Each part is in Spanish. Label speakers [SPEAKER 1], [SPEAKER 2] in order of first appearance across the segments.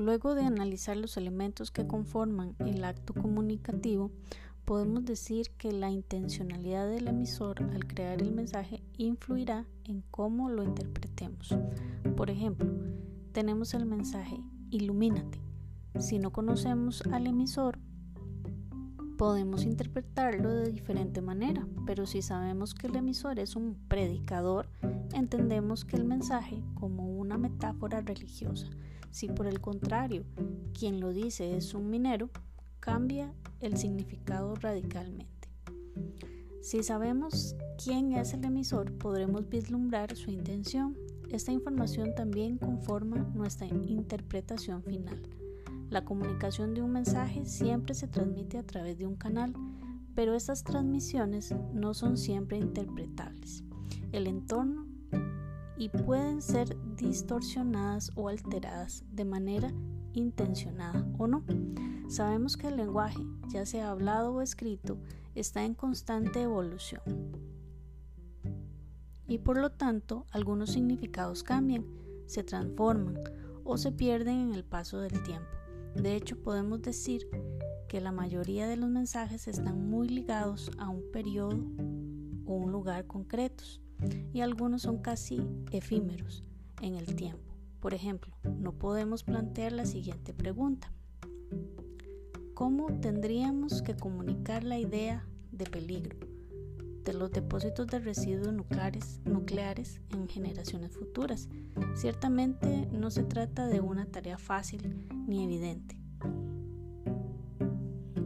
[SPEAKER 1] Luego de analizar los elementos que conforman el acto comunicativo, podemos decir que la intencionalidad del emisor al crear el mensaje influirá en cómo lo interpretemos. Por ejemplo, tenemos el mensaje ilumínate. Si no conocemos al emisor, podemos interpretarlo de diferente manera, pero si sabemos que el emisor es un predicador, entendemos que el mensaje como una metáfora religiosa. Si por el contrario, quien lo dice es un minero, cambia el significado radicalmente. Si sabemos quién es el emisor, podremos vislumbrar su intención. Esta información también conforma nuestra interpretación final. La comunicación de un mensaje siempre se transmite a través de un canal, pero estas transmisiones no son siempre interpretables. El entorno y pueden ser distorsionadas o alteradas de manera intencionada o no. Sabemos que el lenguaje, ya sea hablado o escrito, está en constante evolución y por lo tanto algunos significados cambian, se transforman o se pierden en el paso del tiempo. De hecho, podemos decir que la mayoría de los mensajes están muy ligados a un periodo o un lugar concretos y algunos son casi efímeros en el tiempo. Por ejemplo, no podemos plantear la siguiente pregunta. ¿Cómo tendríamos que comunicar la idea de peligro de los depósitos de residuos nucleares, en generaciones futuras? Ciertamente no se trata de una tarea fácil ni evidente.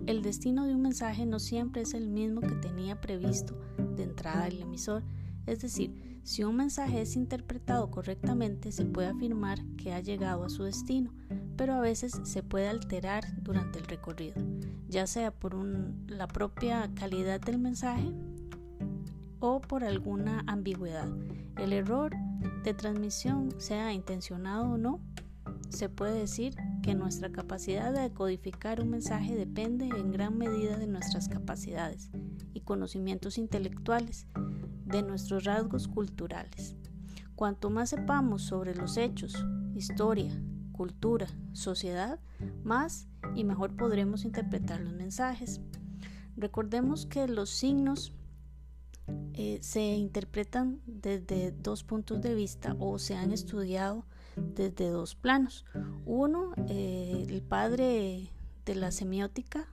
[SPEAKER 1] El destino de un mensaje no siempre es el mismo que tenía previsto de entrada el emisor, es decir, si un mensaje es interpretado correctamente, se puede afirmar que ha llegado a su destino, pero a veces se puede alterar durante el recorrido, ya sea por la propia calidad del mensaje o por alguna ambigüedad. El error de transmisión, sea intencionado o no, se puede decir que nuestra capacidad de decodificar un mensaje depende en gran medida de nuestras capacidades y conocimientos intelectuales de nuestros rasgos culturales. Cuanto más sepamos sobre los hechos, historia, cultura, sociedad, más y mejor podremos interpretar los mensajes. Recordemos que los signos eh, se interpretan desde dos puntos de vista o se han estudiado desde dos planos. Uno, eh, el padre de la semiótica,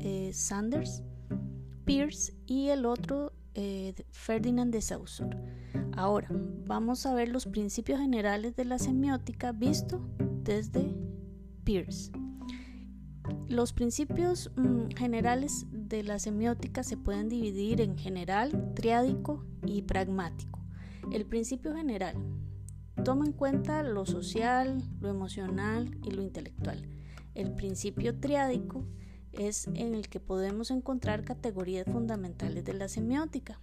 [SPEAKER 1] eh, Sanders, Pierce, y el otro, eh, Ferdinand de Saussure. Ahora, vamos a ver los principios generales de la semiótica visto desde Peirce. Los principios mm, generales de la semiótica se pueden dividir en general, triádico y pragmático. El principio general toma en cuenta lo social, lo emocional y lo intelectual. El principio triádico es en el que podemos encontrar categorías fundamentales de la semiótica.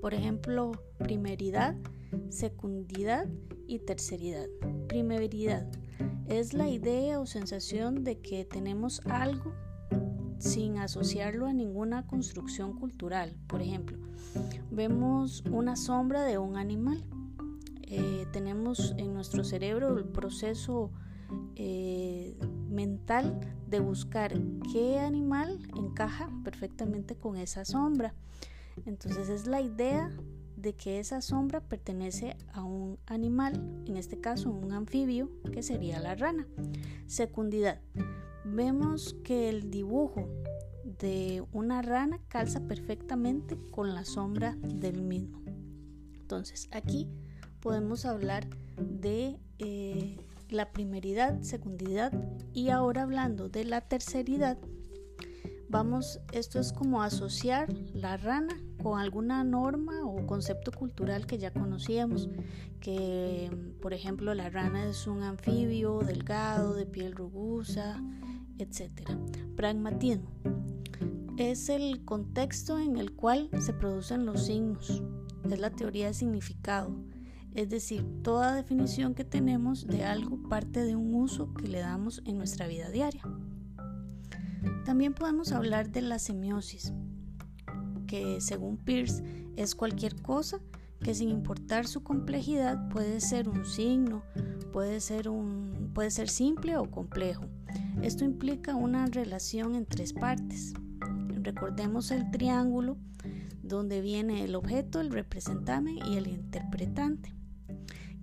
[SPEAKER 1] Por ejemplo, primeridad, secundidad y terceridad. Primeridad es la idea o sensación de que tenemos algo sin asociarlo a ninguna construcción cultural. Por ejemplo, vemos una sombra de un animal. Eh, tenemos en nuestro cerebro el proceso eh, mental de buscar qué animal encaja perfectamente con esa sombra. Entonces es la idea de que esa sombra pertenece a un animal, en este caso un anfibio, que sería la rana. Secundidad. Vemos que el dibujo de una rana calza perfectamente con la sombra del mismo. Entonces aquí podemos hablar de eh, la primeridad, secundidad y ahora hablando de la terceridad, vamos, esto es como asociar la rana con alguna norma o concepto cultural que ya conocíamos, que por ejemplo la rana es un anfibio delgado, de piel rugosa, etc. Pragmatismo es el contexto en el cual se producen los signos, es la teoría de significado es decir, toda definición que tenemos de algo parte de un uso que le damos en nuestra vida diaria. También podemos hablar de la semiosis, que según Peirce es cualquier cosa que sin importar su complejidad puede ser un signo, puede ser, un, puede ser simple o complejo. Esto implica una relación en tres partes. Recordemos el triángulo donde viene el objeto, el representante y el interpretante.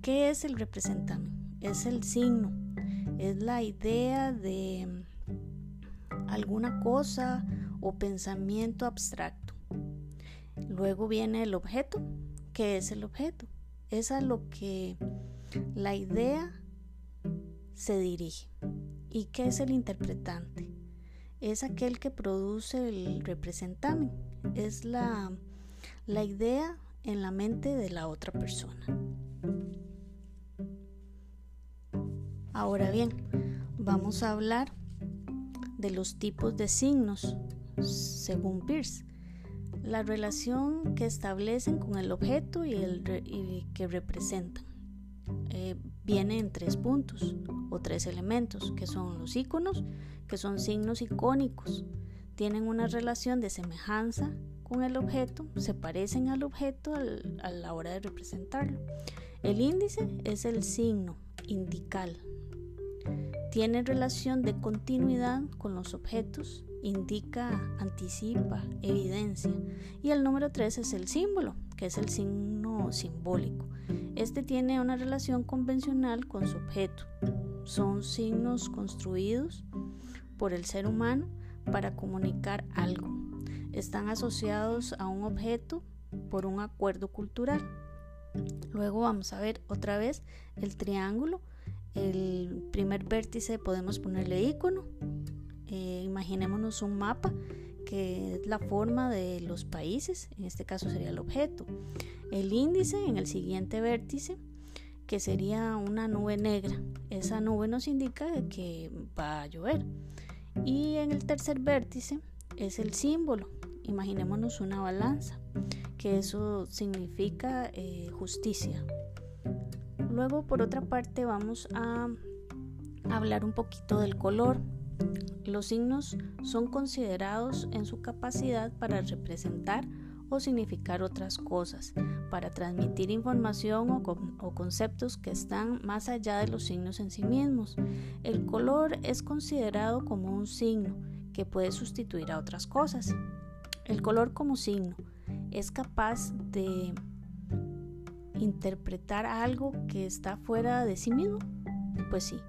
[SPEAKER 1] ¿Qué es el representante? Es el signo, es la idea de alguna cosa o pensamiento abstracto. Luego viene el objeto. ¿Qué es el objeto? Es a lo que la idea se dirige. ¿Y qué es el interpretante? Es aquel que produce el representante. Es la idea en la mente de la otra persona. Ahora bien, vamos a hablar de los tipos de signos según Peirce. La relación que establecen con el objeto y el que representan eh, viene en tres puntos o tres elementos, que son los iconos, que son signos icónicos. Tienen una relación de semejanza con el objeto, se parecen al objeto a la hora de representarlo. El índice es el signo indical, tiene relación de continuidad con los objetos, indica, anticipa, evidencia. Y el número 3 es el símbolo, que es el signo simbólico. Este tiene una relación convencional con su objeto. Son signos construidos por el ser humano para comunicar algo. Están asociados a un objeto por un acuerdo cultural. Luego vamos a ver otra vez el triángulo el primer vértice podemos ponerle icono. Eh, imaginémonos un mapa que es la forma de los países, en este caso sería el objeto. El índice en el siguiente vértice, que sería una nube negra. Esa nube nos indica que va a llover. Y en el tercer vértice es el símbolo. Imaginémonos una balanza, que eso significa eh, justicia, Luego, por otra parte, vamos a hablar un poquito del color. Los signos son considerados en su capacidad para representar o significar otras cosas, para transmitir información o, conceptos que están más allá de los signos en sí mismos. El color es considerado como un signo que puede sustituir a otras cosas. El color como signo es capaz de interpretar algo que está fuera de sí mismo? Pues sí,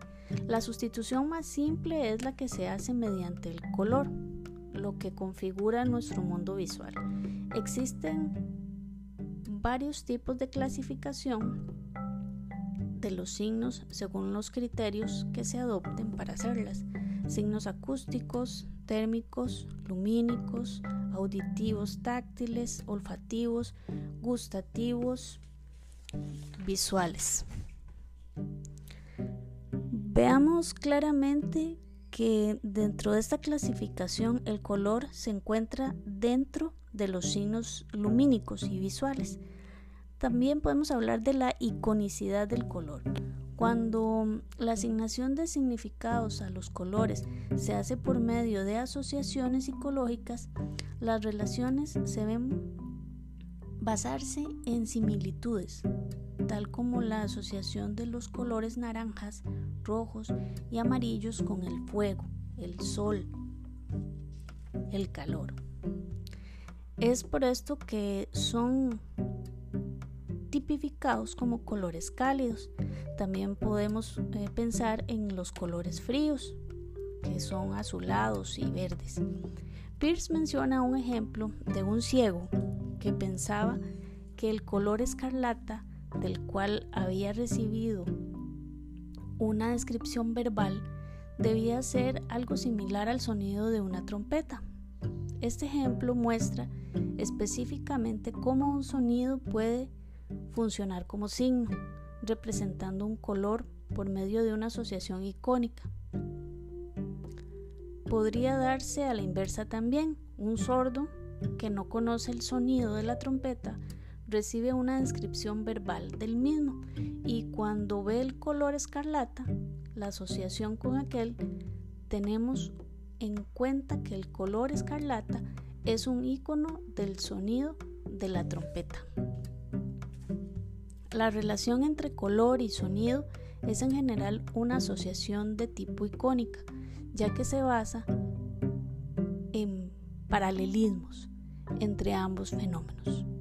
[SPEAKER 1] la sustitución más simple es la que se hace mediante el color, lo que configura nuestro mundo visual. Existen varios tipos de clasificación de los signos según los criterios que se adopten para hacerlas. Signos acústicos, térmicos, lumínicos, auditivos, táctiles, olfativos, gustativos, visuales. Veamos claramente que dentro de esta clasificación el color se encuentra dentro de los signos lumínicos y visuales. También podemos hablar de la iconicidad del color. Cuando la asignación de significados a los colores se hace por medio de asociaciones psicológicas, las relaciones se ven basarse en similitudes, tal como la asociación de los colores naranjas, rojos y amarillos con el fuego, el sol, el calor. Es por esto que son tipificados como colores cálidos. También podemos eh, pensar en los colores fríos, que son azulados y verdes. Pierce menciona un ejemplo de un ciego que pensaba que el color escarlata del cual había recibido una descripción verbal debía ser algo similar al sonido de una trompeta. Este ejemplo muestra específicamente cómo un sonido puede funcionar como signo, representando un color por medio de una asociación icónica. Podría darse a la inversa también. Un sordo que no conoce el sonido de la trompeta recibe una descripción verbal del mismo y cuando ve el color escarlata, la asociación con aquel, tenemos en cuenta que el color escarlata es un icono del sonido de la trompeta. La relación entre color y sonido es en general una asociación de tipo icónica, ya que se basa paralelismos entre ambos fenómenos.